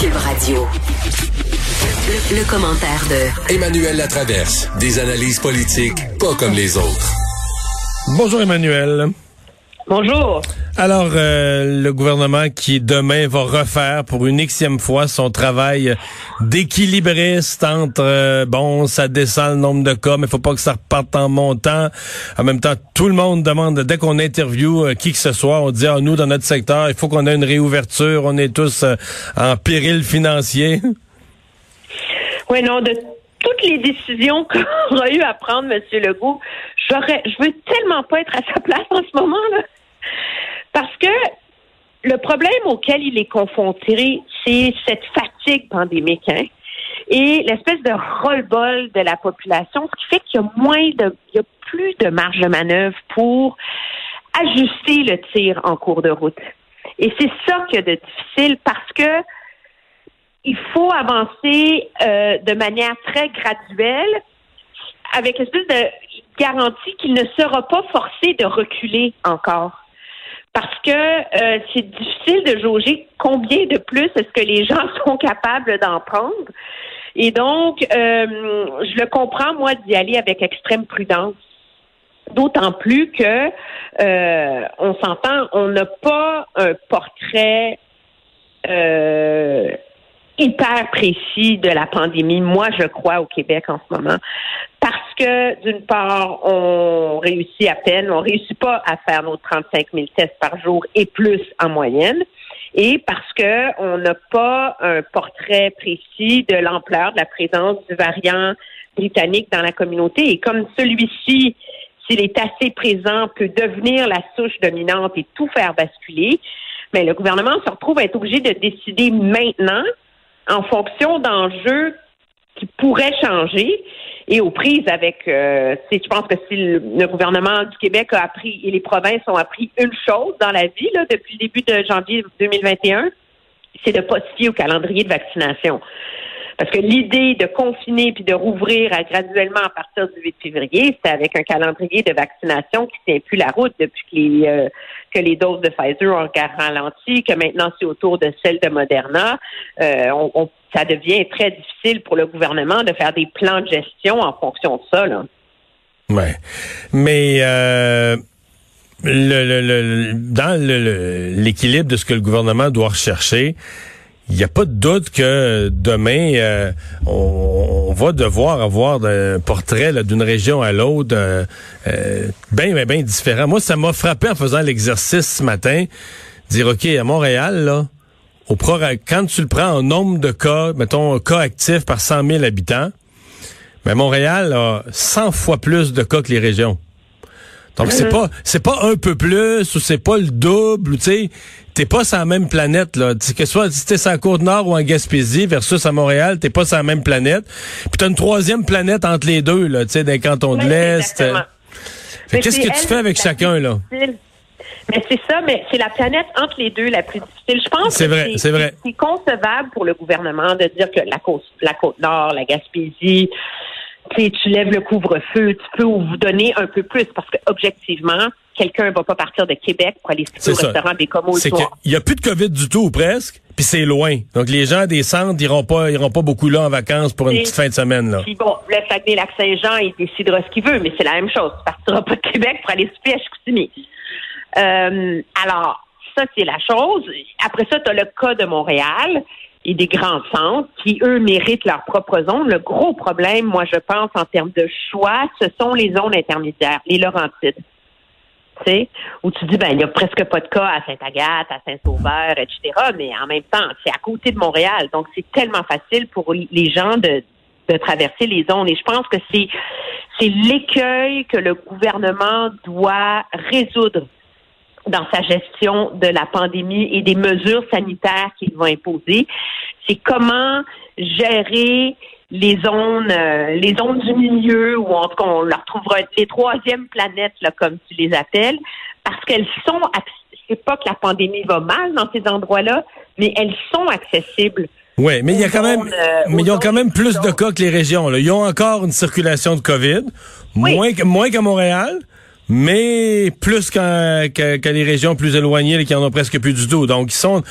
Cube Radio. Le, commentaire de Emmanuel Latraverse. Des analyses politiques pas comme les autres. Bonjour Emmanuel. Bonjour. Alors, euh, le gouvernement qui demain va refaire pour une xème fois son travail d'équilibriste entre, euh, bon, ça descend le nombre de cas, mais faut pas que ça reparte en montant. En même temps, tout le monde demande, dès qu'on interview euh, qui que ce soit, on dit, ah, nous, dans notre secteur, il faut qu'on ait une réouverture, on est tous en péril financier. Oui, non, de toutes les décisions qu'on aura eu à prendre, M. Legault, j'aurais, je veux tellement pas être à sa place en ce moment, là. Parce que le problème auquel il est confronté, c'est cette fatigue pandémique, hein, et l'espèce de roll-ball de la population, ce qui fait qu'il y a moins de, il y a plus de marge de manœuvre pour ajuster le tir en cours de route. Et c'est ça qui est de difficile parce que il faut avancer euh, de manière très graduelle avec l'espèce de garantie qu'il ne sera pas forcé de reculer encore. Parce que euh, c'est difficile de jauger combien de plus est-ce que les gens sont capables d'en prendre. Et donc, euh, je le comprends, moi, d'y aller avec extrême prudence. D'autant plus que on s'entend, on n'a pas un portrait hyper précis de la pandémie, moi, je crois, au Québec en ce moment. D'une part, on réussit à peine, on réussit pas à faire nos 35 000 tests par jour et plus en moyenne. Et parce que on n'a pas un portrait précis de l'ampleur de la présence du variant britannique dans la communauté. Et comme celui-ci, s'il est assez présent, peut devenir la souche dominante et tout faire basculer, mais le gouvernement se retrouve à être obligé de décider maintenant en fonction d'enjeux qui pourraient changer et aux prises avec, euh, je pense que si le, gouvernement du Québec a appris et les provinces ont appris une chose dans la vie là, depuis le début de janvier 2021, c'est de pas se fier au calendrier de vaccination. Parce que l'idée de confiner puis de rouvrir graduellement à partir du 8 février, c'est avec un calendrier de vaccination qui tient plus la route depuis que les, euh, que les doses de Pfizer ont ralenti, que maintenant c'est autour de celles de Moderna. Euh, on, ça devient très difficile pour le gouvernement de faire des plans de gestion en fonction de ça. Là. Ouais, mais euh, le, le, dans l'équilibre de ce que le gouvernement doit rechercher, il n'y a pas de doute que demain, euh, on, va devoir avoir un portrait d'une région à l'autre euh, euh, bien, bien, bien différent. Moi, ça m'a frappé en faisant l'exercice ce matin, dire, OK, à Montréal, là, au quand tu le prends en nombre de cas, mettons, cas actifs par 100 000 habitants, mais Montréal a 100 fois plus de cas que les régions. Donc c'est pas c'est pas un peu plus ou c'est pas le double, tu sais, t'es pas sur la même planète là. Que soit si t'es sur la côte nord ou en Gaspésie versus à Montréal, t'es pas sur la même planète. Puis t'as une troisième planète entre les deux là, tu sais, dans les cantons de l'est. Qu'est-ce que tu fais avec chacun là? Mais c'est ça, mais c'est la planète entre les deux la plus difficile. Je pense c'est vrai, c'est vrai. C'est concevable pour le gouvernement de dire que la côte, la côte nord, la Gaspésie, tu lèves le couvre-feu, tu peux vous donner un peu plus parce que objectivement, quelqu'un ne va pas partir de Québec pour aller au restaurant des Comos C'est qu'il n'y a plus de COVID du tout ou presque, puis c'est loin. Donc les gens des centres iront pas iront pas beaucoup là en vacances pour une petite fin de semaine là. Puis bon, le Saguenay-Lac-Saint-Jean, il décidera ce qu'il veut, mais c'est la même chose. Tu partiras pas de Québec pour aller se à Chicoutimi. Euh, alors, ça c'est la chose. Après ça, tu as le cas de Montréal et des grands centres qui, eux, méritent leur propre zone. Le gros problème, moi, je pense, en termes de choix, ce sont les zones intermédiaires, les Laurentides. Tu sais, où tu dis, ben, il n'y a presque pas de cas à Sainte-Agathe, à Saint-Sauveur, etc., mais en même temps, c'est à côté de Montréal. Donc, c'est tellement facile pour les gens de, de traverser les zones. Et je pense que c'est, c'est l'écueil que le gouvernement doit résoudre dans sa gestion de la pandémie et des mesures sanitaires qu'il va imposer. C'est comment gérer les zones, euh, les zones du milieu, ou en tout cas, on leur trouvera les troisièmes planètes, là, comme tu les appelles, parce qu'elles sont, c'est pas que la pandémie va mal dans ces endroits-là, mais elles sont accessibles. Oui, mais il y a quand même, euh, mais ils ont quand même plus de cas que les régions. Là. Ils ont encore une circulation de COVID, moins, moins qu'à Montréal mais plus qu'à les régions plus éloignées qui en ont presque plus du tout. Donc, ils sont,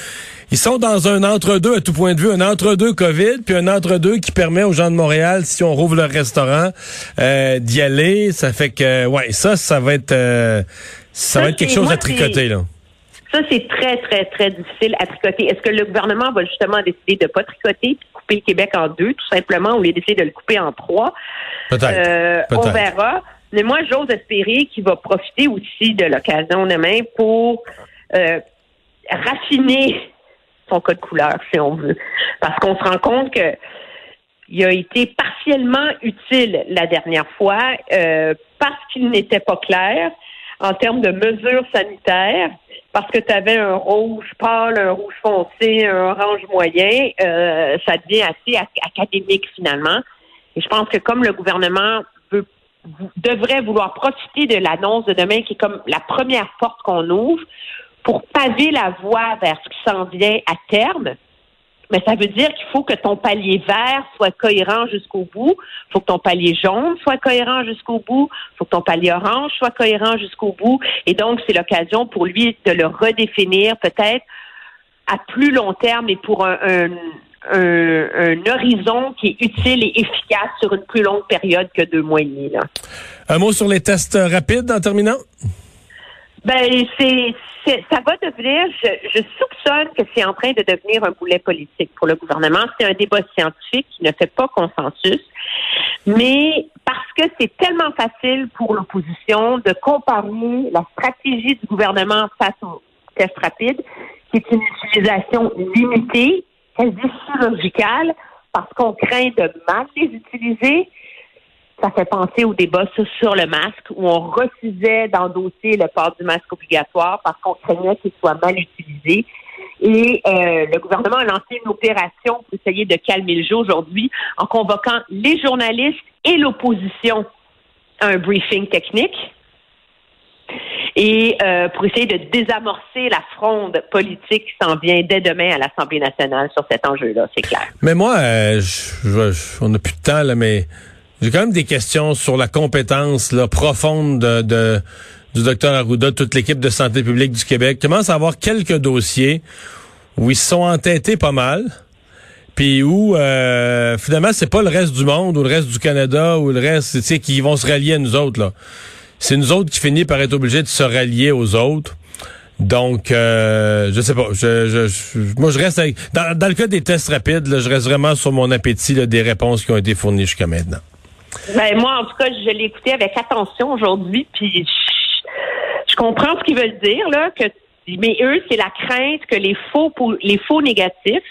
ils sont dans un entre-deux à tout point de vue, un entre-deux COVID, puis un entre-deux qui permet aux gens de Montréal, si on rouvre leur restaurant, euh, d'y aller. Ça fait que, ouais, ça, ça va être, euh, ça, va être quelque chose à tricoter là. Ça, c'est très, très, très difficile à tricoter. Est-ce que le gouvernement va justement décider de pas tricoter, puis couper le Québec en deux, tout simplement, ou décider de le couper en trois? Peut-être. Euh, on verra. Mais moi, j'ose espérer qu'il va profiter aussi de l'occasion demain pour euh, raffiner son code couleur, si on veut. Parce qu'on se rend compte que il a été partiellement utile la dernière fois euh, parce qu'il n'était pas clair en termes de mesures sanitaires, parce que tu avais un rouge pâle, un rouge foncé, un orange moyen, euh, ça devient assez académique finalement. Et je pense que comme le gouvernement devrait vouloir profiter de l'annonce de demain, qui est comme la première porte qu'on ouvre, pour paver la voie vers ce qui s'en vient à terme, mais ça veut dire qu'il faut que ton palier vert soit cohérent jusqu'au bout. Il faut que ton palier jaune soit cohérent jusqu'au bout. Il faut que ton palier orange soit cohérent jusqu'au bout. Et donc, c'est l'occasion pour lui de le redéfinir peut-être à plus long terme et pour un, un, horizon qui est utile et efficace sur une plus longue période que deux mois et demi. Un mot sur les tests rapides en terminant? Ben, c'est, ça va devenir, je, soupçonne que c'est en train de devenir un boulet politique pour le gouvernement. C'est un débat scientifique qui ne fait pas consensus, mais parce que c'est tellement facile pour l'opposition de comparer la stratégie du gouvernement face aux tests rapides, qui est une utilisation limitée, quasi chirurgicale, parce qu'on craint de mal les utiliser, ça fait penser au débat sur, le masque où on refusait d'endosser le port du masque obligatoire parce qu'on craignait qu'il soit mal utilisé. Et euh, le gouvernement a lancé une opération pour essayer de calmer le jeu aujourd'hui en convoquant les journalistes et l'opposition à un briefing technique et euh, pour essayer de désamorcer la fronde politique qui s'en vient dès demain à l'Assemblée nationale sur cet enjeu-là, c'est clair. Mais moi, euh, on n'a plus de temps, là, mais j'ai quand même des questions sur la compétence là, profonde de, du docteur Arruda, toute l'équipe de santé publique du Québec. Je commence à avoir quelques dossiers où ils se sont entêtés pas mal, puis où euh, finalement c'est pas le reste du monde ou le reste du Canada ou le reste, tu sais, qui vont se rallier à nous autres là. C'est nous autres qui finissons par être obligés de se rallier aux autres. Donc, euh, je sais pas. Je, je, moi, je reste avec, dans, dans le cas des tests rapides, là, je reste vraiment sur mon appétit là, des réponses qui ont été fournies jusqu'à maintenant. Ben, moi, en tout cas, je l'ai écouté avec attention aujourd'hui, puis je, comprends ce qu'ils veulent dire, là, que, mais eux, c'est la crainte que les faux, les faux négatifs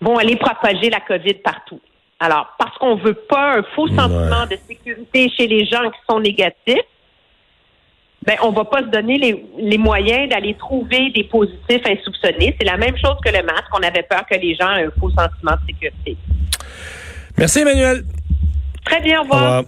vont aller propager la COVID partout. Alors, parce qu'on veut pas un faux sentiment de sécurité chez les gens qui sont négatifs, ben, on va pas se donner les, les moyens d'aller trouver des positifs insoupçonnés. C'est la même chose que le masque. On avait peur que les gens aient un faux sentiment de sécurité. Merci, Emmanuel. Très bien, au revoir.